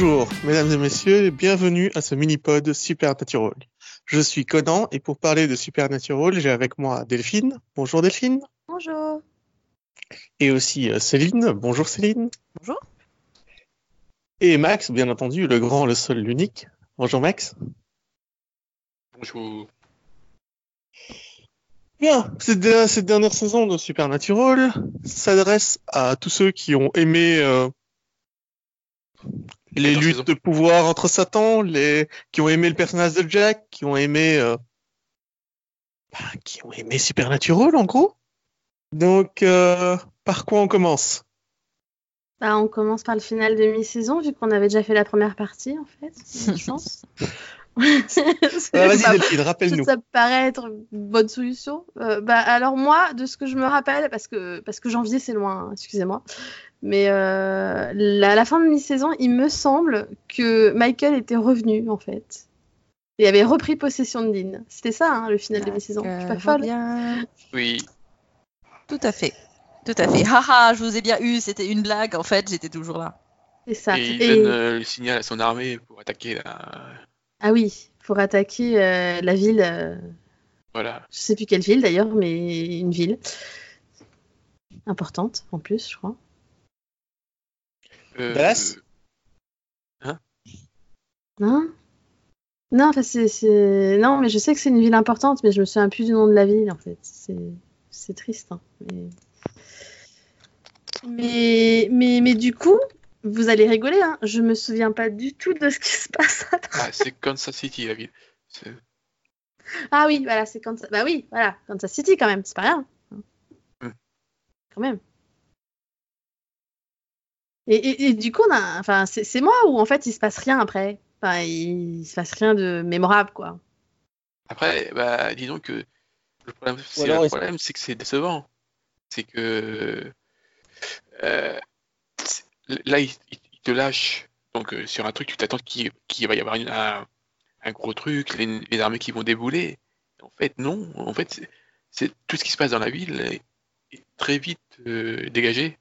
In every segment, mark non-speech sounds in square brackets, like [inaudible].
Bonjour, mesdames et messieurs, bienvenue à ce mini-pod Supernatural. Je suis Conan et pour parler de Supernatural, j'ai avec moi Delphine. Bonjour Delphine. Bonjour. Et aussi euh, Céline. Bonjour Céline. Bonjour. Et Max, bien entendu, le grand, le seul, l'unique. Bonjour Max. Bonjour. Bien, cette, cette dernière saison de Supernatural s'adresse à tous ceux qui ont aimé euh, les luttes de pouvoir entre Satan, les qui ont aimé le personnage de Jack, qui ont aimé euh, bah, qui ont aimé Supernatural en gros. Donc euh, par quoi on commence? Bah, on commence par le final de mi-saison, vu qu'on avait déjà fait la première partie, en fait, je pense. C'est- Vas-y ça- Delphine, rappelle-nous. Ça paraît être une bonne solution. Euh, bah, alors moi, de ce que je me rappelle, parce que, parce que janvier c'est loin, hein, excusez-moi, mais euh, la, la fin de mi-saison, il me semble que Michael était revenu en fait. Et avait repris possession de Dean. C'était ça, hein, le final de mi-saison. Je suis pas folle. Bien. Oui. Tout à fait. Tout à fait. Haha, je vous ai bien eu, c'était une blague, en fait, j'étais toujours là. C'est ça. Et il Et- donne euh, le signal à son armée pour attaquer la. Ah oui, pour attaquer euh, la ville. euh, Voilà. Je sais plus quelle ville d'ailleurs, mais une ville importante en plus, je crois. Euh, Dallas Non Non, enfin, c'est, c'est- non, mais je sais que c'est une ville importante, mais je me souviens plus du nom de la ville en fait. C'est, c'est triste. hein, Mais... Mais... mais mais du coup, vous allez rigoler. Hein, je me souviens pas du tout de ce qui se passe. Ah, c'est Kansas City, la ville. Ah oui, voilà, c'est Kansas. Bah oui, voilà, Kansas City quand même, c'est pas rien. Hmm. Quand même. Et, et- et du coup, on a- enfin, c'est c'est moi ou en fait il se passe rien après. Enfin, il, il se passe rien de mémorable quoi. Après, bah, disons que le problème, c'est, alors, le est-ce- problème, c'est que c'est décevant. C'est que euh, c'est- là, il, il- il te lâche donc euh, sur un truc, tu t'attends qu'il, qu'il va y avoir une- un, un gros truc, les, les armées qui vont débouler. En fait, non. En fait, c'est, c'est tout ce qui se passe dans la ville est, est très vite euh, dégagé.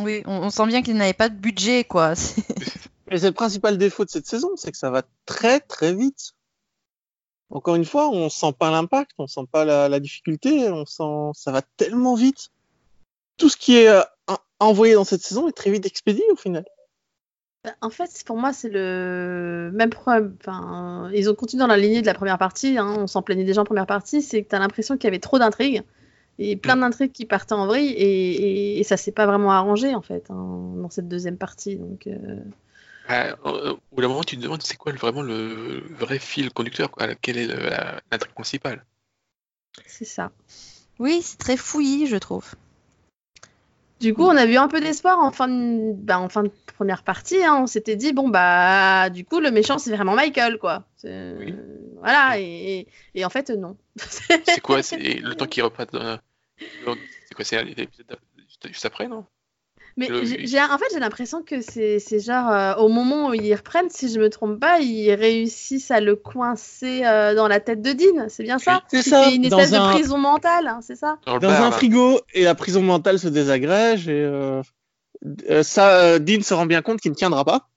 Oui, on, on sent bien qu'il n'avait pas de budget, quoi. [laughs] C'est- Et c'est le principal défaut de cette saison, c'est que ça va très très vite. Encore une fois, on sent pas l'impact, on sent pas la, la difficulté, on sent ça va tellement vite. Tout ce qui est euh, en- envoyé dans cette saison est très vite expédié au final. Bah, En fait, pour moi, c'est le même problème. Enfin, ils ont continué dans la lignée de la première partie. hein, on s'en plaignait déjà en première partie. C'est que tu as l'impression qu'il y avait trop d'intrigues et plein d'intrigues qui partaient en vrille et, et, et ça s'est pas vraiment arrangé en fait hein, dans cette deuxième partie. Donc, euh, Bah, euh, au bout d'un moment, tu te demandes c'est quoi vraiment le vrai fil conducteur, quoi. Quelle est l'intrigue principale? c'est ça. Oui, c'est très fouillis, je trouve. Du coup, on a vu un peu d'espoir en fin de, bah, en fin de première partie. hein. On s'était dit, bon, bah, du coup, le méchant, c'est vraiment Michael, quoi. Oui. Voilà, et, et en fait, non. [laughs] C'est quoi? C'est [laughs] le temps qui reprend. dans- dans- C'est quoi? C'est l'épisode juste- après, non? Mais j'ai, en fait, j'ai l'impression que c'est, c'est genre, euh, au moment où ils reprennent, si je me trompe pas, ils réussissent à le coincer euh, dans la tête de Dean. C'est bien ça? C'est Il ça, une dans espèce un- de prison mentale, hein, c'est ça? Dans Dans bar, un là. frigo et la prison mentale se désagrège et euh, euh, ça, euh, Dean se rend bien compte qu'il ne tiendra pas.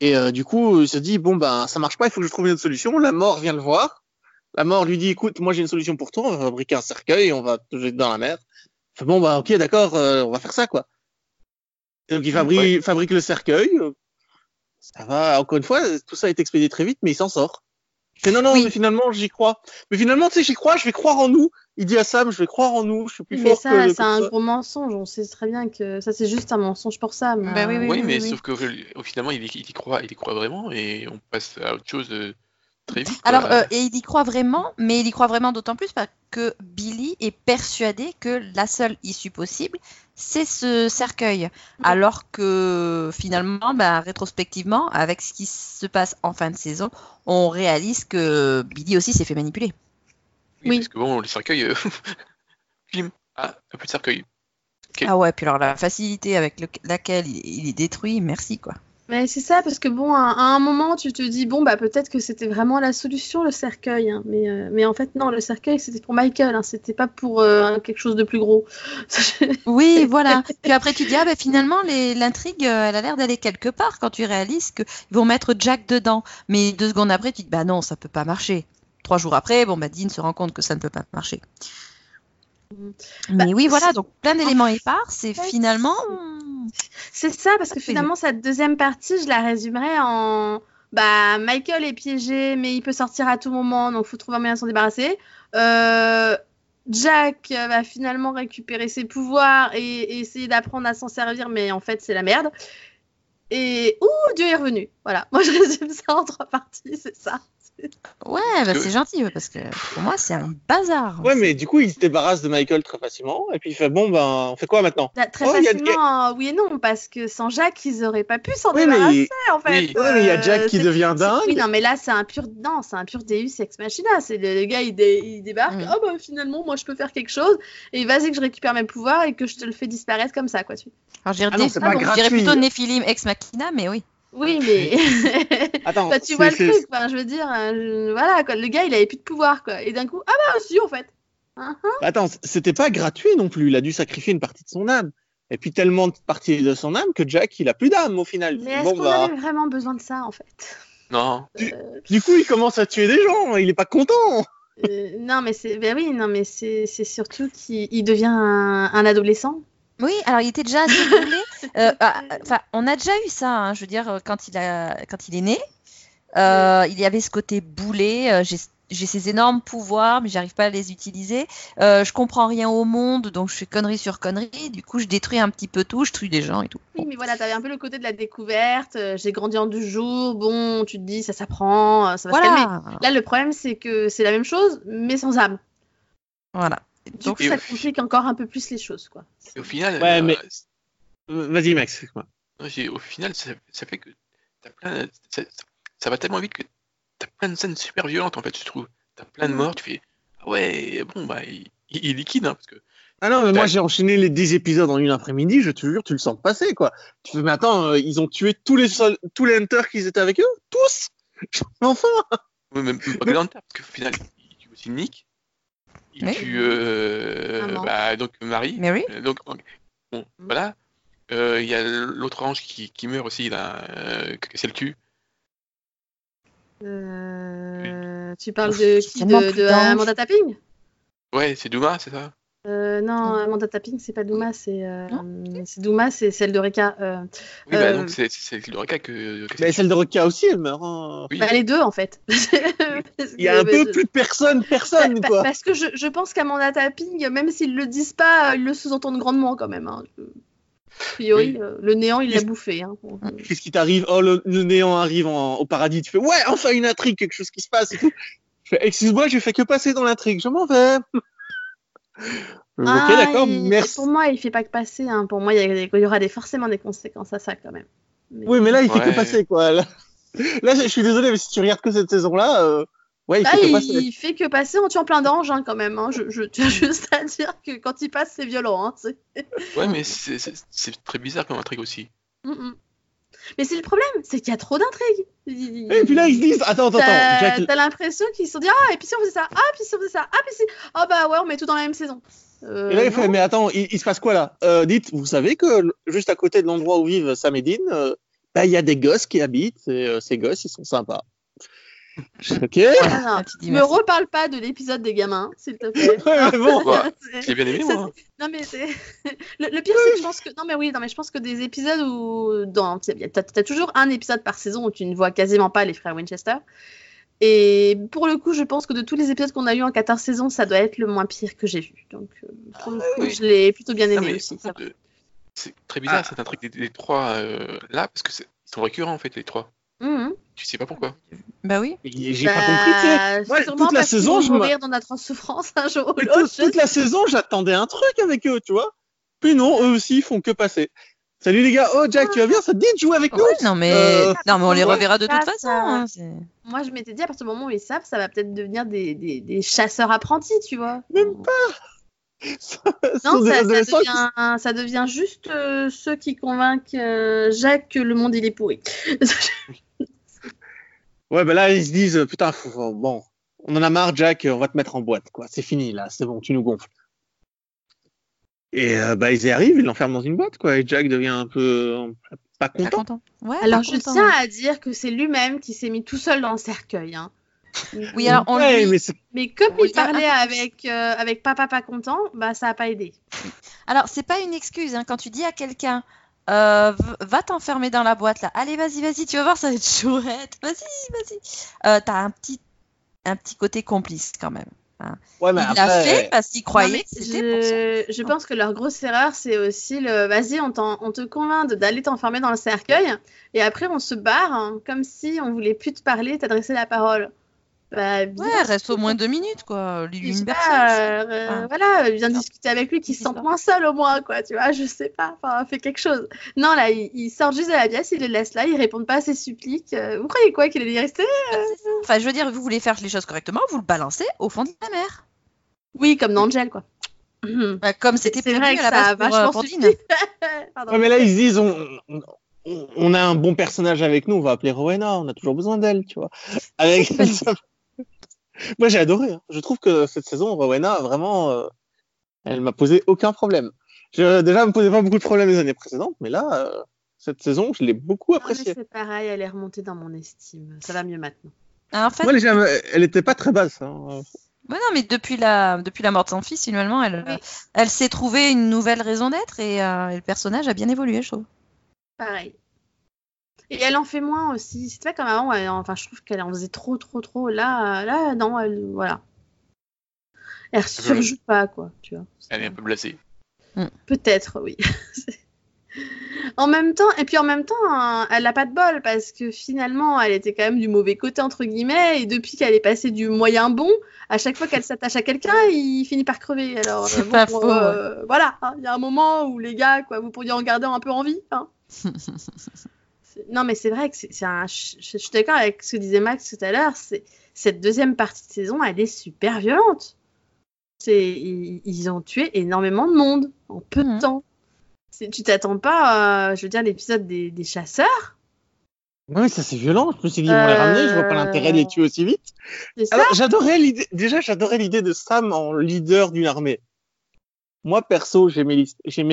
Et euh, du coup, il se dit bon ben ça marche pas, il faut que je trouve une autre solution. La mort vient le voir. La mort lui dit écoute, moi j'ai une solution pour toi, on va fabriquer un cercueil, on va te jeter dans la mer. Fait, bon bah ok d'accord, euh, on va faire ça quoi. Donc il fabrique, fabrique le cercueil. Ça va, encore une fois, tout ça est expédié très vite, mais il s'en sort. Non non, Oui. mais finalement j'y crois. Mais finalement tu sais j'y crois, je vais croire en nous. Il dit à Sam je vais croire en nous, je suis plus Mais fort ça, que, c'est un ça. gros mensonge. On sait très bien que ça, c'est juste un mensonge pour ça. Mais... Bah oui, oui, Oui, mais oui. sauf que au finalement, il y, il y croit, il y croit vraiment et on passe à autre chose euh, très vite. Alors, euh, et il y croit vraiment, mais il y croit vraiment d'autant plus parce que Billy est persuadé que la seule issue possible, c'est ce cercueil. Alors que finalement, bah, rétrospectivement, avec ce qui se passe en fin de saison, on réalise que Billy aussi s'est fait manipuler. oui, oui. Parce que bon, les cercueils. euh. [laughs] Ah, un plus de cercueil. Ah ouais, puis alors la facilité avec le- laquelle il, il est détruit, merci quoi. Mais c'est ça, parce que bon, à, à un moment, tu te dis, bon, bah peut-être que c'était vraiment la solution, le cercueil. hein. Mais, euh, mais en fait, non, le cercueil, c'était pour Michael, hein. c'était pas pour euh, quelque chose de plus gros. [laughs] Oui, voilà. Puis après, tu dis, ah ben finalement, l'intrigue, euh, elle a l'air d'aller quelque part quand tu réalises qu'ils vont mettre Jack dedans. Mais deux secondes après, tu te dis, bah non, ça peut pas marcher. Trois jours après, bon, bah Dean se rend compte que ça ne peut pas marcher. Mm. Mais Bah, oui, voilà, donc plein d'éléments épars, c'est finalement. C'est ça, parce que fait finalement, cette deuxième partie, je la résumerais en. Bah, Michael est piégé, mais il peut sortir à tout moment, donc faut trouver un moyen de s'en débarrasser. Euh, Jack va finalement récupérer ses pouvoirs et, et essayer d'apprendre à s'en servir, mais en fait, c'est la merde. Et. Ouh, Dieu est revenu. Voilà, [laughs] moi je résume ça en trois parties, c'est ça. Ouais, bah, que- c'est gentil, parce que pour moi, c'est un bazar. Ouais, mais du coup, il se débarrasse de Michael très facilement. Et puis il fait bon, ben, on fait quoi maintenant? Là, Très Oh, facilement, euh, oui et non, parce que sans Jack, ils auraient pas pu s'en Oui, mais- débarrasser, en fait. Oui. Mais il y a Jack Euh, qui devient dingue. Oui, non, mais là, c'est un pur, non, c'est un pur Deus ex machina. C'est le, le gars, il, dé- il débarque. Mhm. Oh, bah, finalement, moi, je peux faire quelque chose. Et vas-y que je récupère mes pouvoirs et que je te le fais disparaître comme ça, quoi. Tu... Alors, je dirais, Ah non, je dirais gratuit. plutôt Néphilim ex machina, mais oui. Oui, mais. [laughs] Attends, Bah, tu vois le truc. Enfin, je veux dire, euh, je- voilà, quoi. Le gars, il avait plus de pouvoir, quoi. Et d'un coup, ah bah, si, en fait. Attends, c'était pas gratuit non plus. Il a dû sacrifier une partie de son âme. Et puis tellement de parties de son âme que Jack, il a plus d'âme au final. Mais est-ce Bon, qu'on bah, avait vraiment besoin de ça, en fait? Non. du coup, il commence à tuer des gens. Il est pas content. Euh, Non, mais c'est. Ben oui, non, mais c'est c'est surtout qu'il il devient un, un adolescent. Oui, alors il était déjà assez boulé. Euh, ah, Enfin, on a déjà eu ça, hein, je veux dire, quand il, a, quand il est né. Euh, il y avait ce côté boulé. euh, j'ai ces énormes pouvoirs, mais j'arrive pas à les utiliser. Euh, je comprends rien au monde, donc je fais connerie sur connerie. Du coup, je détruis un petit peu tout, je tue des gens et tout. Oui, mais voilà, t'avais un peu le côté de la découverte. euh, J'ai grandi en deux jours. Bon, tu te dis, ça s'apprend, ça va se calmer. Voilà. Là, le problème, c'est que c'est la même chose, mais sans âme. voilà. Du Donc, coup, ça au- complique encore un peu plus les choses, quoi. Et au final, Ouais, euh, mais- Vas-y, Max. excuse-moi. au final, ça, ça fait que t'as plein, ça, ça va tellement vite que t'as plein de scènes super violentes en fait, je trouve. T'as plein de Mhm. morts, tu fais ah ouais, bon bah il, liquide hein, parce que Ah non, mais moi j'ai enchaîné les 10 épisodes en une après-midi, je te jure, tu le sens passer quoi. Tu fais, mais attends, euh, ils ont tué tous les sol- tous les hunters qui étaient avec eux? Tous? [laughs] Enfin Ouais, même pas que Hunter, parce qu'au final, il tue aussi Nick. Il Oui. tue euh, bah, donc Marie. Mary Euh, Donc, bon, Mm. voilà. Euh, Il y a l'autre ange qui, qui meurt aussi, là, euh, que c'est le cul. Euh, Tu parles Ouf, de qui De, de. Amanda Tapping? Ouais, c'est Douma, c'est ça? Euh, Non. Amanda Tapping, c'est pas Douma, c'est euh, c'est Douma, c'est celle de Reka. Euh, Oui, bah, Euh, donc c'est c'est le Reka que, que Mais celle de Roca aussi, elle meurt. hein. Oui. bah, les deux, en fait. [laughs] Il y a un peu plus de personne, personne pa- quoi. Parce que je, je pense qu'Amanda Tapping, même s'ils le disent pas, ils le sous-entendent grandement quand même. hein. A priori, Oui. euh, le néant, il l'a bouffé. hein. Qu'est-ce qui t'arrive Oh, le, le néant arrive en- au paradis. Tu fais, ouais, enfin une intrigue, quelque chose qui se passe et tout. Je fais, excuse-moi, j'ai fait que passer dans l'intrigue, je m'en vais. Euh, ah, ok, d'accord, merci. Pour moi, il fait pas que passer. hein. Pour moi, il y, a des- il y aura des, forcément des conséquences à ça quand même. Mais- Oui, mais là, il fait Ouais. que passer, quoi. Là, là, je suis désolé, mais si tu regardes que cette saison-là, euh, ouais, il Ah, fait que il, fait que passer en tuant plein d'anges hein, quand même. hein. Je, je tiens [laughs] juste à dire que quand il passe, c'est violent. hein. Ouais, mais c'est- très bizarre comme intrigue aussi. Mm, mm. Mais c'est le problème, c'est qu'il y a trop d'intrigues. Il- Et puis là, ils se disent, attends, attends, attends, T'as l'impression qu'ils se sont dit ah et puis si on faisait ça? Ah puis si on faisait ça? Ah puis si ah bah ouais on met tout dans la même saison. Euh, Et là, il fait, mais attends, il, il se passe quoi là? Euh, Dites, vous savez que juste à côté de l'endroit où vivent Sam et Dean, euh, bah, il y a des gosses qui habitent, et euh, ces gosses, ils sont sympas. [laughs] ok Ah, non. Ah, Me reparle pas de l'épisode des gamins, s'il te plaît. [laughs] Ouais, bon, [laughs] C'est- l'ai bien aimé, moi. Non mais c'est le, le pire c'est que je pense que non mais oui non mais je pense que des épisodes où dans t'as as toujours un épisode par saison où tu ne vois quasiment pas les frères Winchester et pour le coup je pense que de tous les épisodes qu'on a eu en 14 saisons ça doit être le moins pire que j'ai vu donc euh, pour le coup oui. je l'ai plutôt bien Non, aimé mais aussi euh, c'est très bizarre Ah. cette intrigue des, des trois euh, là, parce que c'est- ils sont récurrents en fait, les trois. va. Tu sais pas pourquoi. Bah oui. j'ai pas Bah, compris. Moi, sûrement toute la saison, je mourir dans notre souffrance un jour ou Mais l'autre. toute, toute la saison, j'attendais un truc avec eux, tu vois. Puis non, eux aussi, ils font que passer. Salut les gars, oh Jack, tu vas bien? Ça te dit de jouer avec nous? Non, mais... Euh, non, mais on les reverra de toute Ça, façon. ça- hein, Moi, je m'étais dit, à partir du moment où ils savent, ça va peut-être devenir des, des, des chasseurs apprentis, tu vois. Même pas. Non, Sur des ça, ça adolescents qui- devient, ça devient juste euh, ceux qui convainquent euh, Jacques que le monde il est pourri. [laughs] Ouais, bah là, ils se disent, euh, putain, faut- bon, on en a marre, Jack, on va te mettre en boîte, quoi. C'est fini, là, c'est bon, tu nous gonfles. Et euh, bah, ils y arrivent, ils l'enferment dans une boîte, quoi. Et Jack devient un peu euh, pas Pas content. Ouais, Alors pas je content. tiens à dire que c'est lui-même qui s'est mis tout seul dans le cercueil. hein. Oui, alors on ouais, lui- mais comme On il a parlait un avec, euh, avec papa pas content, bah ça a pas aidé. Alors, c'est pas une excuse, hein, quand tu dis à quelqu'un, euh, va t'enfermer dans la boîte là, allez, vas-y, vas-y, tu vas voir, ça va être chouette, vas-y, vas-y. Euh, T'as un petit, un petit côté complice quand même. ouais, mais Il l'a après, fait parce qu'il croyait que c'était pour je, pense que leur grosse erreur, c'est aussi le vas-y, on, t'en- on te convainc de- d'aller t'enfermer dans le cercueil, et après on se barre hein, comme si on voulait plus te parler, t'adresser la parole. Bah, Ouais, reste au moins deux minutes, quoi. Lui, une personne. euh, euh, Ah. voilà, viens discuter avec lui, qu'il se sente moins seul au moins, quoi, tu vois, je sais pas, enfin, fais quelque chose. Non, là, il, il sort juste de la pièce, il les laisse là, ils répondent pas à ses suppliques. Euh, Vous croyez quoi qu'il allait y rester Enfin, je veux dire, vous voulez faire les choses correctement, vous le balancez au fond de la mer. Oui, comme dans Angel, quoi. Bah, comme c'était prévu vrai que à la ça a base pour, euh, vachement pour [laughs] ouais, mais là, ils se disent, on, on, on a un bon personnage avec nous, on va appeler Rowena, on a toujours besoin d'elle, tu vois. Avec [laughs] Moi, j'ai adoré. hein. Je trouve que cette saison, Rowena, vraiment, euh, elle m'a posé aucun problème. Je, déjà, elle me posait pas beaucoup de problèmes les années précédentes, mais là, euh, cette saison, je l'ai beaucoup mais appréciée. c'est pareil, elle est remontée dans mon estime. Ça va mieux maintenant. Ah, En fait, Moi, elle était pas très basse. Hein. Ouais, non, mais depuis la, depuis la mort de son fils, finalement, elle, Oui. elle s'est trouvée une nouvelle raison d'être et, euh, et le personnage a bien évolué, je trouve. Pareil. Et elle en fait moins aussi. C'est pas comme avant. elle- enfin, je trouve qu'elle en faisait trop, trop, trop. Là, là, non, elle, voilà. Elle surjoue pas, quoi, tu vois. Elle est un peu blasée. Peut-être, oui. [laughs] en même temps, et puis en même temps, hein, elle a pas de bol parce que finalement, elle était quand même du mauvais côté entre guillemets, et depuis qu'elle est passée du moyen bon, à chaque fois qu'elle s'attache à quelqu'un, il finit par crever. Alors, euh, C'est pas faux, euh, voilà, hein, il y a un moment où les gars, quoi, vous pourriez en garder un peu envie. Hein. [laughs] Non, mais c'est vrai que c'est un. Je, je suis d'accord avec ce que disait Max tout à l'heure. C'est cette deuxième partie de saison, elle est super violente. C'est ils, ils ont tué énormément de monde en peu de Mhm. temps. Tu t'attends pas, euh, je veux dire, l'épisode des, des chasseurs. Oui, ça c'est violent. Je me suis dit, ils vont les ramener, je vois pas l'intérêt de les tuer aussi vite. Alors, j'adorais l'idée, déjà, j'adorais l'idée de Sam en leader d'une armée. Moi, perso, j'aimais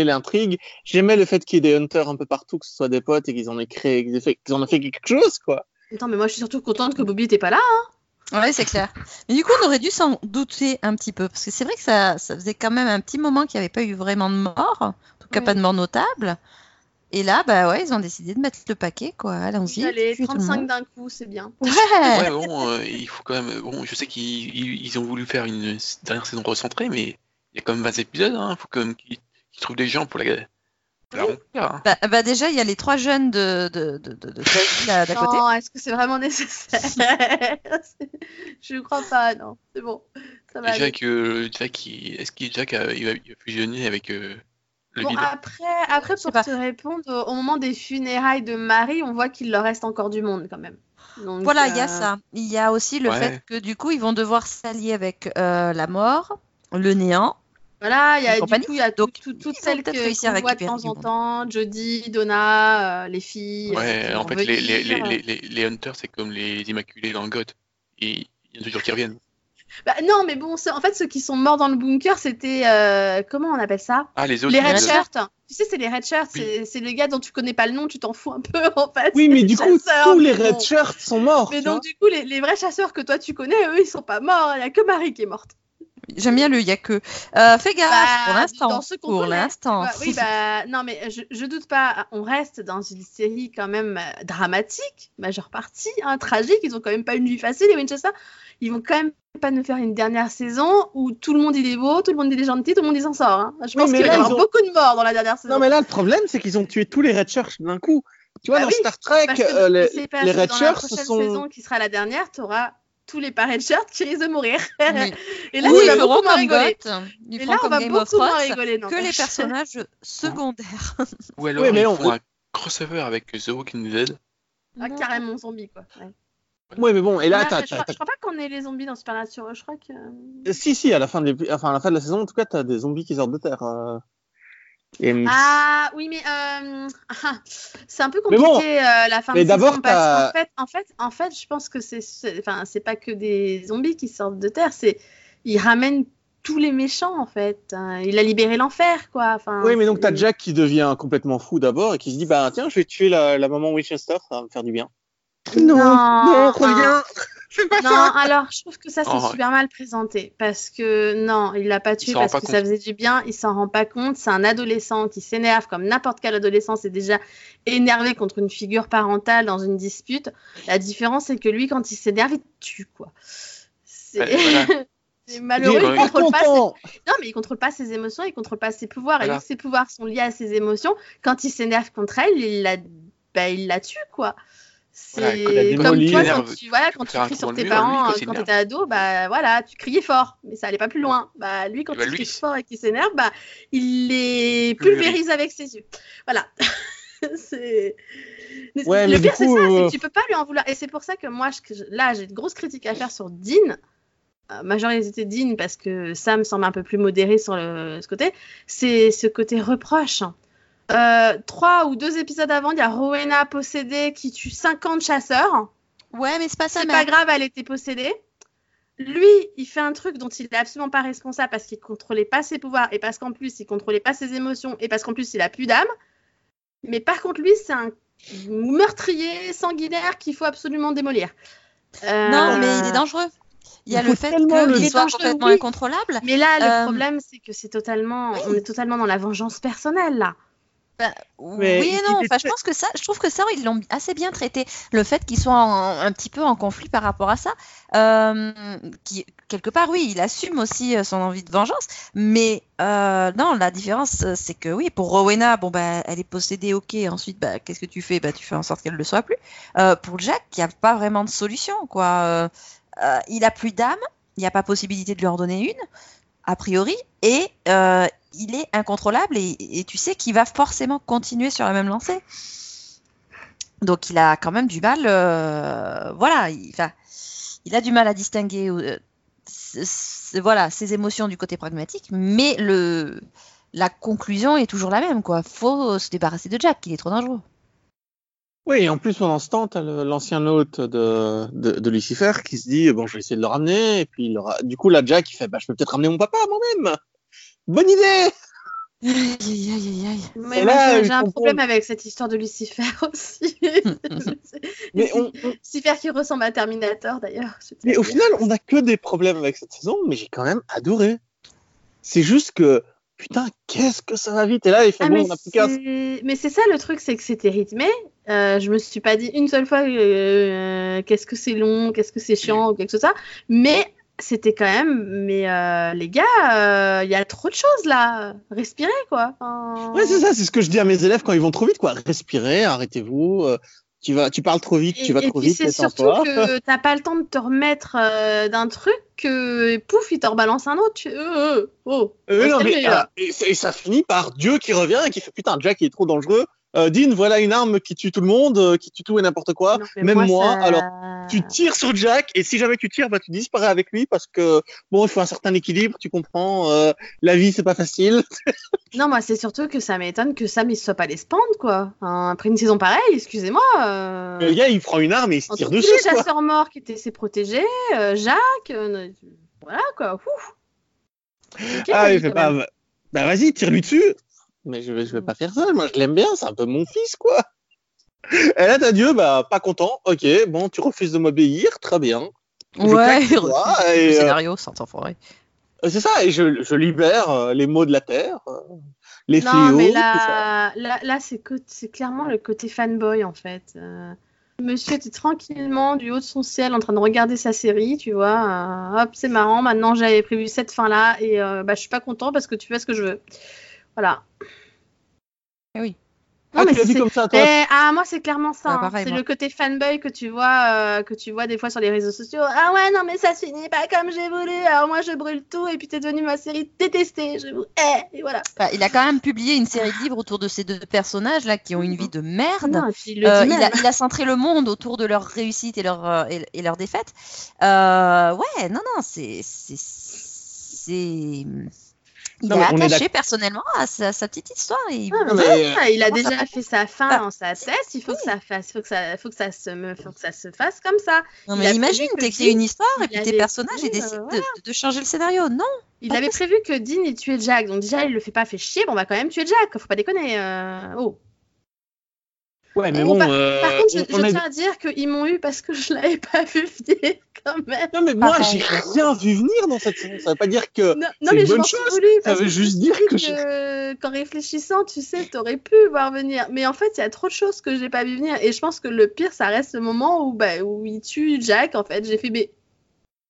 l'intrigue, j'aimais le fait qu'il y ait des hunters un peu partout, que ce soit des potes et qu'ils en aient créé, qu'ils aient fait, qu'ils en aient fait quelque chose, quoi. Attends, mais moi je suis surtout contente que Bobby était pas là. hein. Ouais, c'est clair. Mais du coup, on aurait dû s'en douter un petit peu, parce que c'est vrai que ça, ça faisait quand même un petit moment qu'il n'y avait pas eu vraiment de mort, en tout cas Oui. pas de mort notable. Et là, bah ouais, ils ont décidé de mettre le paquet, quoi. Allons-y. Allez, tuez tout le 35 monde. d'un coup, c'est bien. Ouais. Ouais, bon, euh, il faut quand même. Bon, je sais qu'ils ils- ils ont voulu faire une dernière saison recentrée, mais y a quand même 20 épisodes. Hein. Il faut quand même qu'ils trouvent des gens pour la, pour la remplir. hein. Bah, bah déjà, il y a les trois jeunes de, de, de, de, de Clazy, là, d'à côté. Non, est-ce que c'est vraiment nécessaire? [laughs] Je crois pas, non. C'est bon. Ça va Et aller. Jack, euh, Jack il- est-ce qu'il Jack a, il va, il va fusionner avec euh, le Bon, vide après, après pour te répondre, au au moment des funérailles de Marie, on voit qu'il leur reste encore du monde quand même. Donc, Voilà, il y a euh, ça. Il y a aussi le Ouais. fait que du coup, ils vont devoir s'allier avec euh, la mort, le néant. Voilà, il y a du compagnie. coup, il y a Donc, tout- toutes celles qu'on voit de temps en monde. temps, Jodie, Donna, euh, les filles. euh, Ouais, qui en fait, les, les, les, venir. les, les, les Hunters, c'est comme les Immaculés dans le God. Et il y en a toujours qui reviennent. Bah, non, mais bon, en fait, ceux qui sont morts dans le bunker, c'était euh, comment on appelle ça? Ah, les autres Les red shirts. Tu sais, c'est les red shirts. Oui. C'est les gars dont tu connais pas le nom, tu t'en fous un peu [laughs] en fait. Oui, mais du coup, tous les red shirts sont morts. Mais donc, vois. du coup, les, les vrais chasseurs que toi tu connais, eux, ils sont pas morts. Il y a que Marie qui est morte. J'aime bien le il y a que. Euh, fais gaffe Bah, pour dans l'instant. Pour l'instant. Ouais, oui, bah, non, mais je, je doute pas. On reste dans une série quand même euh, dramatique, majeure partie, hein, tragique. Ils ont quand même pas une vie facile, les Winchester. Ils vont quand même pas nous faire une dernière saison où tout le monde il est beau, tout le monde il est gentil, tout le monde il s'en sort. hein. Je pense qu'il y ils ont- beaucoup de morts dans la dernière saison. Non, mais là, le problème, c'est qu'ils ont tué tous les red shirts d'un coup. Tu vois, Bah dans oui, Star Trek, Parce que euh, les, les red dans la prochaine sont. saison qui sera la dernière, tu auras tous les red shirts qui risquent de mourir. Oui. [laughs] Et là, Ou tu ils vas feront beaucoup moins comme rigoler. Ils Et là, on va Game beaucoup moins rigoler. Que les personnages [laughs] secondaires. Ou alors Oui, mais ils on- font un crossover avec The Walking Dead. Ah, carrément zombie, quoi. Ouais. Ouais, mais bon, et là, t'as, je, t'as- crois, je crois pas qu'on ait les zombies dans Supernatural. Je crois que. Si, si, à la fin de, enfin, à la fin de la saison, en tout cas, t'as des zombies qui sortent de terre. euh. Et- Ah oui, mais euh, ah, [laughs] c'est un peu Mais compliqué bon, euh, la fin mais de d'abord, saison parce qu'en fait, en fait, en fait, je pense que c'est, c'est- enfin, c'est pas que des zombies qui sortent de terre, c'est ils ramènent tous les méchants en fait. Hein, Il a libéré l'enfer, quoi. Enfin, Oui, mais donc t'as Jack qui devient complètement fou d'abord et qui se dit bah tiens, je vais tuer la, la maman Winchester, ça va me faire du bien. Non, non, non. reviens, pas Non, ça. alors je trouve que ça c'est Oh, ouais. super mal présenté parce que non, il l'a pas tué parce pas que ça faisait du bien, il s'en rend pas compte. C'est un adolescent qui s'énerve comme n'importe quel adolescent c'est déjà énervé contre une figure parentale dans une dispute. La différence c'est que lui quand il s'énerve il tue quoi. C'est voilà. [laughs] malheureux, Il contrôle pas ses... Non, mais il contrôle pas ses émotions, il contrôle pas ses pouvoirs. Et Voilà. vu que ses pouvoirs sont liés à ses émotions, quand il s'énerve contre elle, il la, bah, il la tue, quoi. C'est comme toi, quand tu, voilà, quand tu cries sur tes mur, lui, parents quand euh, quand t'étais ado, bah voilà, tu criais fort, mais ça allait pas plus loin. Bah lui, quand Eh ben, il lui, crie fort et qu'il s'énerve, bah il les Pulvérise. avec ses yeux. Voilà. [laughs] c'est. Ouais, le pire, c'est ça, c'est euh, que tu peux pas lui en vouloir. Et c'est pour ça que moi, je- là, j'ai de grosses critiques à faire sur Dean. Euh, majorité Dean parce que Sam semble un peu plus modéré sur le, ce côté. C'est ce côté reproche. Euh, trois ou deux épisodes avant, il y a Rowena possédée qui tue 50 chasseurs. Ouais, mais c'est pas ça, C'est pas grave, elle était possédée. Lui, il fait un truc dont il est absolument pas responsable parce qu'il contrôlait pas ses pouvoirs et parce qu'en plus il contrôlait pas ses émotions et parce qu'en plus il a plus d'âme. Mais par contre, lui, c'est un meurtrier sanguinaire qu'il faut absolument démolir. Euh, Non, mais il est dangereux. Il y a Il le fait qu'il soit complètement oui. incontrôlable. Mais là, le Euh, problème, c'est que c'est totalement, on est totalement dans la vengeance personnelle là. Mais oui et non. Enfin, je pense que ça, je trouve que ça, ils l'ont assez bien traité. Le fait qu'ils soient en- un petit peu en conflit par rapport à ça, euh, qui quelque part, oui, il assume aussi euh, son envie de vengeance. Mais euh, non, la différence, c'est que oui, pour Rowena, bon bah, elle est possédée, ok. Ensuite, bah, qu'est-ce que tu fais? Bah, tu fais en sorte qu'elle ne le soit plus. Euh, pour Jack, il n'y a pas vraiment de solution, quoi. Il a plus d'âme. Il n'y a pas possibilité de lui en donner une, a priori, et il est incontrôlable et, tu sais qu'il va forcément continuer sur la même lancée. Donc il a quand même du mal, euh, voilà, il, il a du mal à distinguer, euh, voilà, ses émotions du côté pragmatique, mais le, la conclusion est toujours la même, quoi. Faut se débarrasser de Jack, il est trop dangereux. Oui, et en plus pendant ce temps, t'as l'ancien hôte de, de, Lucifer qui se dit bon, je vais essayer de le ramener. Et puis il du coup, là, Jack il fait bah, je peux peut-être ramener mon papa moi-même. Bonne idée. Aïe, aïe, aïe, aïe, aïe. Mais là, j'ai- un problème avec cette histoire de Lucifer [laughs] aussi. [laughs] Mais, on, on- Lucifer qui ressemble à Terminator d'ailleurs. mais au final, on a que des problèmes avec cette saison, mais j'ai quand même adoré. C'est juste que putain, qu'est-ce que ça va vite. Et là, il fait Ah, bon, mais on a plus qu'à. c'est- mais c'est ça le truc, c'est que c'était rythmé. Euh, je me suis pas dit une seule fois euh, qu'est-ce que c'est long, qu'est-ce que c'est chiant ou quelque chose ça. Mais c'était quand même, mais euh, les gars, euh, il y a trop de choses là. Respirez quoi. Enfin, Ouais, c'est ça, c'est ce que je dis à mes élèves quand ils vont trop vite, quoi. Respirez, arrêtez-vous. euh, tu vas, tu parles trop vite, Et, tu vas et trop puis vite. c'est surtout détends-toi. que t'as pas le temps de te remettre euh, d'un truc que pouf, il te rebalance un autre. Euh, euh, oh, Euh, on non, mais, euh, et ça finit par Dieu qui revient et qui fait putain, Jack il est trop dangereux. Euh, Dean, voilà une arme qui tue tout le monde, euh, qui tue tout et n'importe quoi. Non, Même moi, ça- alors tu tires sur Jack et si jamais tu tires, bah tu disparais avec lui parce que bon, il faut un certain équilibre, tu comprends. euh, la vie c'est pas facile. [laughs] Non, moi, c'est surtout que ça m'étonne que Sam, il soit pas les quoi. Après une saison pareille, excusez-moi. Le gars il prend une arme et il se tire dessus. les chasseurs morts qui étaient ses protégés, Jacques, voilà, quoi. Ouf. Ah, il fait pas. Bah vas-y, tire lui dessus. Mais je vais, je vais pas faire ça. Moi je l'aime bien, c'est un peu mon fils quoi. Et là t'as Dieu, bah pas content. Ok, bon, tu refuses de m'obéir, très bien. Je Ouais, [laughs] il et, le euh, scénario, sans enfoiré. Euh, C'est ça, et je, je libère euh, les maux de la terre, euh, les Non, fléaux. mais tout ça. là, là, là c'est clairement le côté fanboy, en fait. Monsieur était tranquillement du haut de son ciel en train de regarder sa série, tu vois. hop, c'est marrant, maintenant j'avais prévu cette fin-là et bah, je suis pas content parce que tu fais ce que je veux. Voilà. Eh oui. Non, Ah, mais tu l'as vu comme ça, toi? Mais, ah, moi, c'est clairement ça. Ah, hein. c'est le côté fanboy que tu vois, euh, que tu vois des fois sur les réseaux sociaux. Ah ouais, non, mais ça se finit pas comme j'ai voulu. Alors moi, je brûle tout. Et puis t'es devenu ma série détestée. Je vous hais. Et voilà. Enfin, il a quand même publié une série de livres autour de ces deux personnages là qui ont une vie de merde. Non, et puis il le Euh, il, a, il a centré le monde autour de leur réussite et leur, euh, et, et leur défaite. Euh, ouais, non, non, c'est- c'est- Il Non, est attaché personnellement à sa, sa petite histoire. Et il mais il a ça déjà fait sa fin Ah. dans sa thèse. Il faut que ça fasse, faut que ça, faut que ça se, me- faut que ça se fasse comme ça. Non, mais a imagine, t'écris une histoire et puis tes personnages ils décident euh, de, de changer le scénario. Non. Il avait prévu que Dean ait tué Jack. Donc déjà, il le fait pas fait chier. Bon, on va quand même tuer Jack. Faut pas déconner. euh, Oh. Ouais, mais bon, par, euh, par contre, je, tiens à dire qu'ils m'ont eu parce que je l'avais pas vu venir quand même. Non, mais moi, j'ai rien vu venir dans cette saison. Ça veut pas dire que. Non, non, c'est mais une je bonne chose. voulu. Ça veut juste dire que qu'en réfléchissant, tu sais, t'aurais pu voir venir. Mais en fait, il y a trop de choses que j'ai pas vu venir. Et je pense que le pire, ça reste le moment où, bah, où il tue Jack. En fait, j'ai fait, mais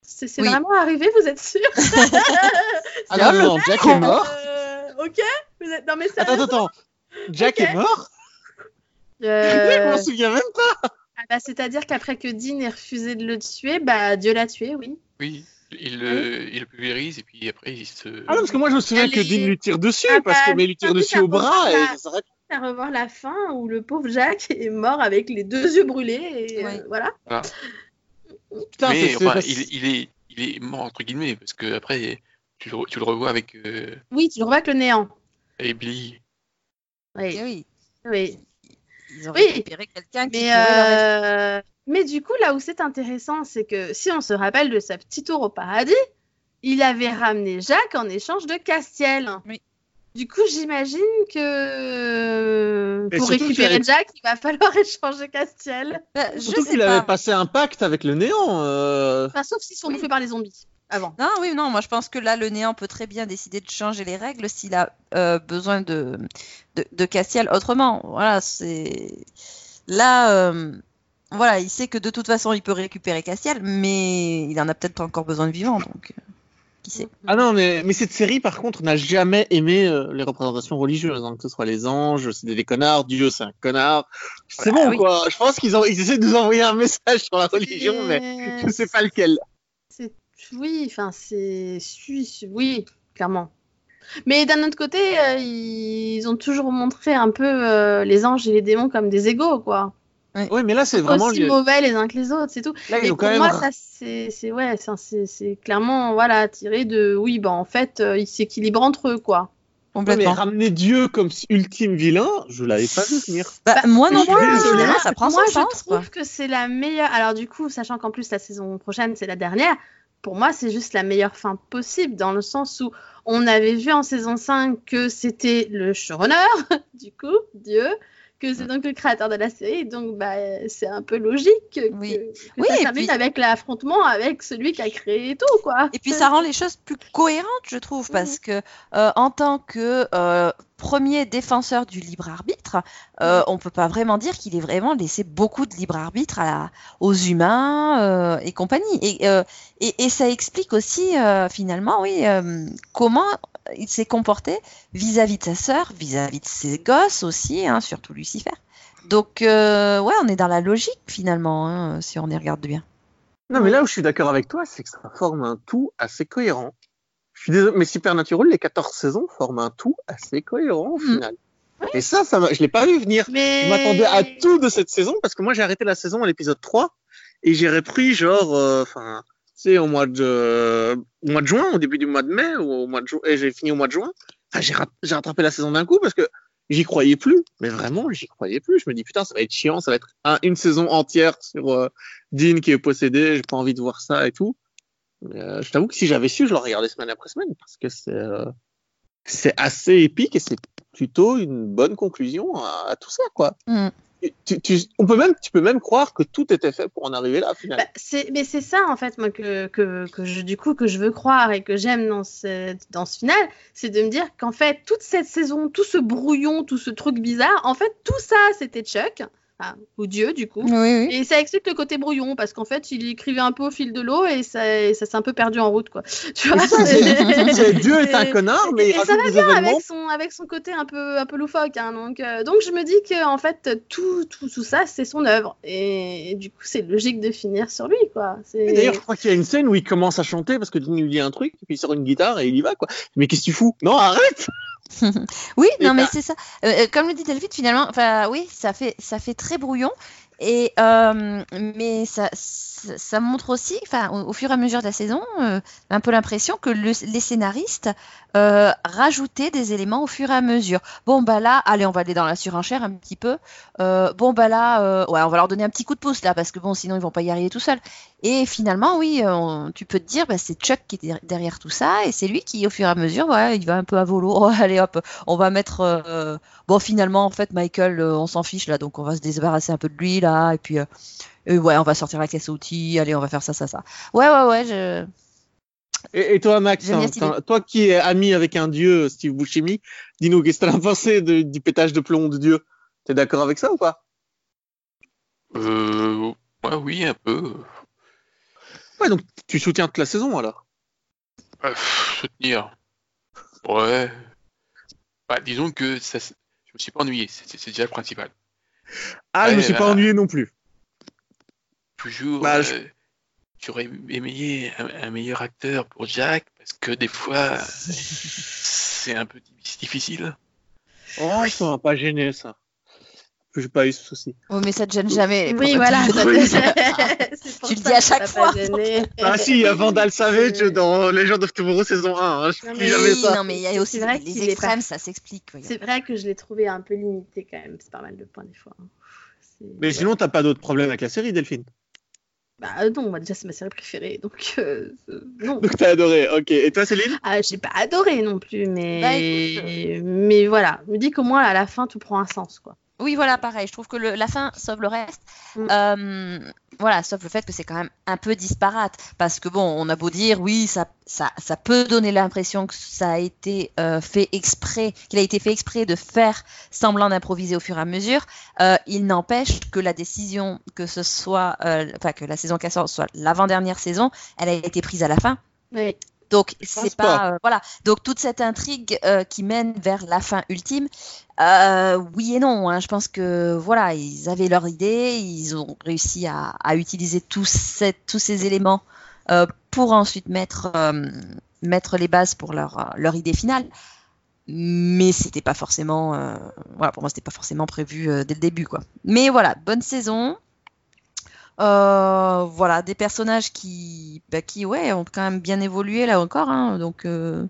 c'est, Oui. vraiment arrivé, vous êtes sûr? [laughs] Ah non, Jack est mort. Euh, Ok. Vous êtes... Non, mais ça. Attends, attends, attends. Jack est mort? Euh, [laughs] Je m'en souviens même pas. Ah bah, c'est-à-dire qu'après que Dean ait refusé de le tuer, bah, Dieu l'a tué, oui. Oui, il le, il le pulvérise et puis après il se. Ah non, parce que moi, je me souviens Elle que est- Dean lui tire dessus. Ah parce que, bah, mais il lui tire dessus au bras et ça s'arrête. à revoir la fin où le pauvre Jack est mort avec les deux yeux brûlés et euh, Ouais. voilà. Putain, mais enfin, il, il est, il est mort entre guillemets parce que après tu le, tu le revois avec euh, Oui, tu le revois avec le néant. avec Billy. Oui, Eh oui, oui. Ils ont Oui. récupéré quelqu'un qui Mais, euh, mais du coup, là où c'est intéressant, c'est que si on se rappelle de sa petite tour au paradis, il avait ramené Jacques en échange de Castiel. Oui. Du coup, j'imagine que Mais pour récupérer tu Jack, il va [laughs] falloir échanger Castiel. Bah, je Surtout qu'il avait passé un pacte avec le néant. euh. Enfin, sauf s'ils sont bouffés par les zombies avant. Non, oui, non, moi je pense que là, le néant peut très bien décider de changer les règles s'il a euh, besoin de, de, de Castiel autrement. Voilà, c'est. Là, euh, voilà, il sait que de toute façon, il peut récupérer Castiel, mais il en a peut-être encore besoin de vivant, donc. euh, qui sait Ah non, mais, mais cette série, par contre, n'a jamais aimé euh, les représentations religieuses. hein, que ce soit les anges, c'est des, des connards, Dieu, c'est un connard. C'est bon, oui. quoi. Je pense qu'ils ont, ils essaient de nous envoyer un message sur la religion, mais je sais pas lequel. C'est oui, enfin c'est oui, oui, clairement. Mais d'un autre côté, euh, ils ont toujours montré un peu euh, les anges et les démons comme des égaux, quoi. Ouais, mais là, c'est vraiment. Aussi mauvais les uns que les autres, c'est tout. Là, ils Et ont pour quand même. moi, ça c'est ouais, c'est- clairement voilà tiré de oui, bah en fait, euh, ils s'équilibrent entre eux, quoi. Ouais, mais Complètement. ramener Dieu comme ultime vilain, je l'avais pas vu venir. Bah, Bah, moi non plus, ça prend moi, son je sens. quoi. trouve que c'est la meilleure. Alors du coup, sachant qu'en plus la saison prochaine c'est la dernière, pour moi c'est juste la meilleure fin possible dans le sens où on avait vu en saison 5 que c'était le showrunner, [laughs] du coup, Dieu, que c'est donc le créateur de la série, donc bah, c'est un peu logique que, Oui. que Oui, ça termine puis- avec l'affrontement avec celui qui a créé tout, quoi. Et puis ça rend les choses plus cohérentes, je trouve, parce que euh, en tant que euh, premier défenseur du libre arbitre, euh, on peut pas vraiment dire qu'il ait vraiment laissé beaucoup de libre arbitre à la- aux humains euh, et compagnie. Et, euh, et, et ça explique aussi euh, finalement, oui, comment il s'est comporté vis-à-vis de sa sœur, vis-à-vis de ses gosses aussi, hein, surtout Lucifer. Donc ouais, on est dans la logique finalement, hein, si on y regarde bien. Non, mais là où je suis d'accord avec toi, c'est que ça forme un tout assez cohérent. Je suis désolé, mais Supernatural, les 14 saisons forment un tout assez cohérent au Mhm. final. Et ça, ça je l'ai pas vu venir. Mais Je m'attendais à tout de cette saison parce que moi, j'ai arrêté la saison à l'épisode 3 et j'ai repris genre, euh, enfin, tu sais, au mois de, au mois de juin, au début du mois de mai ou au mois de juin, et j'ai fini au mois de juin. Enfin, j'ai ra- j'ai rattrapé la saison d'un coup parce que j'y croyais plus. Mais vraiment, j'y croyais plus. Je me dis, putain, ça va être chiant, ça va être un- une saison entière sur euh, Dean qui est possédé, j'ai pas envie de voir ça et tout. Euh, je t'avoue que si j'avais su, je l'aurais regardé semaine après semaine parce que c'est euh, c'est assez épique et c'est plutôt une bonne conclusion à, à tout ça, quoi. Mm. Tu, tu, on peut même, tu peux même croire que tout était fait pour en arriver là, finalement. Bah, c'est, mais c'est ça en fait moi que, que, que je, du coup que je veux croire et que j'aime dans ce, dans ce final, c'est de me dire qu'en fait toute cette saison, tout ce brouillon, tout ce truc bizarre, en fait tout ça c'était Chuck enfin, ou Dieu du coup. Oui, oui. Et ça explique le côté brouillon parce qu'en fait, il écrivait un peu au fil de l'eau et ça, et ça s'est un peu perdu en route, quoi. [laughs] Tu vois [laughs] ça, c'est- Dieu est un Et- connard, mais il et ça rajoute va des bien événements. avec son, avec son côté un peu, un peu loufoque. hein, donc, euh, donc je me dis que en fait, tout, tout, tout ça, c'est son œuvre. Et, et du coup, c'est logique de finir sur lui, quoi. C'est- Et D'ailleurs, je crois qu'il y a une scène où il commence à chanter parce que Dean lui dit un truc, et puis il sort une guitare et il y va, quoi. Mais qu'est-ce que tu fous? Non, arrête Oui, non, mais c'est ça. Euh, euh, comme le dit Delphine, finalement, enfin, oui, ça fait, ça fait très brouillon. Et euh, mais ça, montre aussi, au, fur et à mesure de la saison, euh, un peu l'impression que le- les scénaristes euh, rajoutaient des éléments au fur et à mesure. Bon bah là, allez, on va aller dans la surenchère un petit peu. Bon bah là, ouais, on va leur donner un petit coup de pouce là parce que bon, sinon ils vont pas y arriver tout seuls. Et finalement, oui, tu peux te dire, bah, c'est Chuck qui est der- derrière tout ça et c'est lui qui, au fur et à mesure, ouais, il va un peu à volo. [laughs] Oh, allez hop, on va mettre. bon, finalement, en fait, Michael, on s'en fiche là, donc on va se débarrasser un peu de lui là, et puis euh, euh, ouais, on va sortir la caisse à outils. Allez, on va faire ça, ça, ça. Ouais, ouais, ouais. Je... et, et toi, Max, hein, toi qui es ami avec un dieu, Steve Buscemi, dis-nous, qu'est-ce que t'as pensé de- du pétage de plomb de Dieu? T'es d'accord avec ça ou pas? Euh, ouais, oui, un peu. Ouais, donc tu soutiens toute la saison alors? Euh, soutenir. Ouais. Bah, disons que ça, je me suis pas ennuyé, c'est déjà le principal. Ah, je me Ouais, suis pas bah. ennuyé non plus. Toujours, Bah, euh, j'aurais aimé un, un meilleur acteur pour Jack, parce que des fois, [laughs] c'est un peu difficile. Oh, ça m'a pas gêné, ça. J'ai pas eu ce souci. Oh, mais ça te gêne jamais. Oui, voilà. [laughs] pour Tu le ça dis à que ça chaque fois. Ah si, il y a Vandal Savage dans Legend of Tomorrow saison 1. Hein. Je Non, mais- jamais Oui, ça. non, mais il y a C'est aussi vrai les extrêmes, pas- ça s'explique. oui. C'est vrai que je l'ai trouvé un peu limité quand même. C'est pas mal de points des fois. hein. Mais sinon, t'as pas d'autres problèmes avec la série, Delphine? Bah euh, non, moi déjà c'est ma série préférée, donc euh, euh, non. Donc t'as adoré, ok. Et toi, Céline? Ah, j'ai pas adoré non plus, mais Bah, écoute, mais voilà, je me dis qu'au moins à la fin tout prend un sens quoi. Oui, voilà, pareil. Je trouve que le- la fin sauve le reste. Mm. Euh, voilà, sauf le fait que c'est quand même un peu disparate. Parce que bon, on a beau dire, oui, ça, ça, ça peut donner l'impression que ça a été euh, fait exprès, qu'il a été fait exprès de faire semblant d'improviser au fur et à mesure. Euh, il n'empêche que la décision, que ce soit, enfin, que la saison 14 soit l'avant-dernière saison, elle a été prise à la fin. Oui. Donc c'est pas. pas, euh, voilà. Donc toute cette intrigue euh, qui mène vers la fin ultime, euh, oui et non. hein. Je pense que voilà, ils avaient leur idée, ils ont réussi à, à utiliser tous, cette- tous ces éléments pour ensuite mettre mettre les bases pour leur leur idée finale. Mais c'était pas forcément, voilà, pour moi c'était pas forcément prévu dès le début quoi. Mais voilà, bonne saison. Euh, voilà, des personnages qui, bah, qui ouais, ont quand même bien évolué là encore. hein, donc, euh,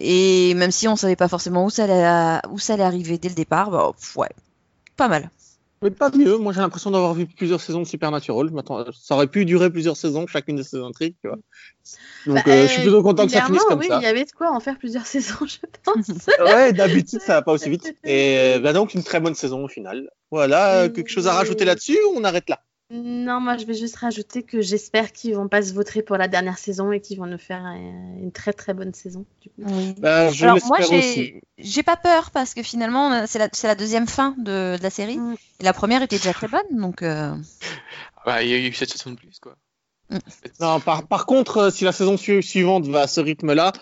et même si on savait pas forcément où ça allait, où ça allait arriver dès le départ, bah, pff, ouais, pas mal. Mais pas mieux. Moi, j'ai l'impression d'avoir vu plusieurs saisons de Supernatural. Ça aurait pu durer plusieurs saisons, chacune de ces intrigues, tu vois. Donc, Bah, euh, je suis plutôt content que ça finisse clairement, comme oui, ça. il y avait de quoi en faire plusieurs [laughs] saisons, je pense. Ouais, d'habitude, ça va pas aussi vite. Et bah, donc, une très bonne saison au final. Voilà, quelque chose à rajouter là-dessus ou on arrête là? Non, moi je vais juste rajouter que j'espère qu'ils vont pas se voter pour la dernière saison et qu'ils vont nous faire une très très bonne saison. Du coup. bah, Je Alors moi, j'ai pas peur parce que finalement, c'est la, c'est la deuxième fin de, de la série. Mm. Et la première était déjà très bonne, donc. euh, Bah, il y a eu cette saison de plus, quoi. Mm. Non, par, par contre, euh, si la saison su- suivante va à ce rythme-là,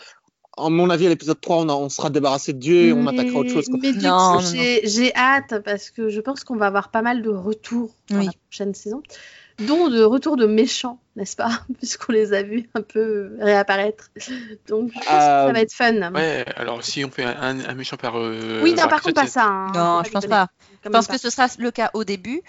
à mon avis, à l'épisode 3, on, a- on sera débarrassé de Dieu et on attaquera autre chose. Quoi. Mais du Non, coup, j'ai hâte parce que je pense qu'on va avoir pas mal de retours dans Oui. la prochaine saison, dont de retours de méchants, n'est-ce pas [laughs] Puisqu'on les a vus un peu réapparaître. Donc, je pense que Euh, ça va être fun. Ouais, alors si on fait un, un méchant par. euh, oui, non, par contre, pas ça. hein. Non, je pense pas. Je pense que ce sera le cas au début,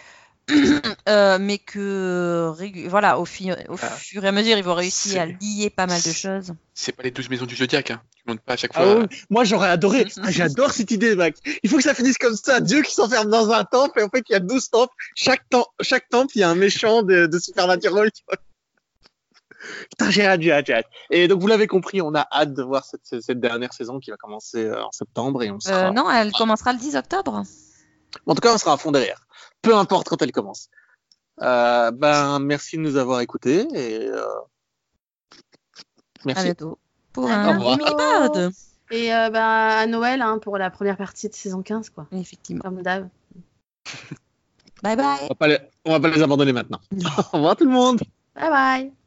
euh, mais que régu- voilà, au, fi- au Ah. fur et à mesure, ils vont réussir à lier pas mal de choses. C'est pas les 12 maisons du Zodiac, hein. Tu montes pas à chaque fois. Ah ouais, moi, j'aurais adoré. [laughs] Ah, J'adore cette idée, Max. Il faut que ça finisse comme ça. Dieu qui s'enferme dans un temple et en fait, il y a 12 temples. Chaque, tem- chaque temple, il y a un méchant de, de Supernatural. [laughs] Putain, j'ai hâte, j'ai hâte, j'ai hâte. Et donc, vous l'avez compris, on a hâte de voir cette, cette dernière saison qui va commencer euh, en septembre et on sera. Euh, non, elle commencera le 10 octobre. En tout cas, on sera à fond derrière. Peu importe quand elle commence. Euh, ben, merci de nous avoir écoutés et euh, À merci. bientôt. Pour À un mini-pod. Et euh, bah, à Noël, hein, pour la première partie de saison 15, quoi. Effectivement. Comme d'hab. Bye bye. On va pas les, on va pas les abandonner maintenant. [laughs] Au revoir tout le monde. Bye bye.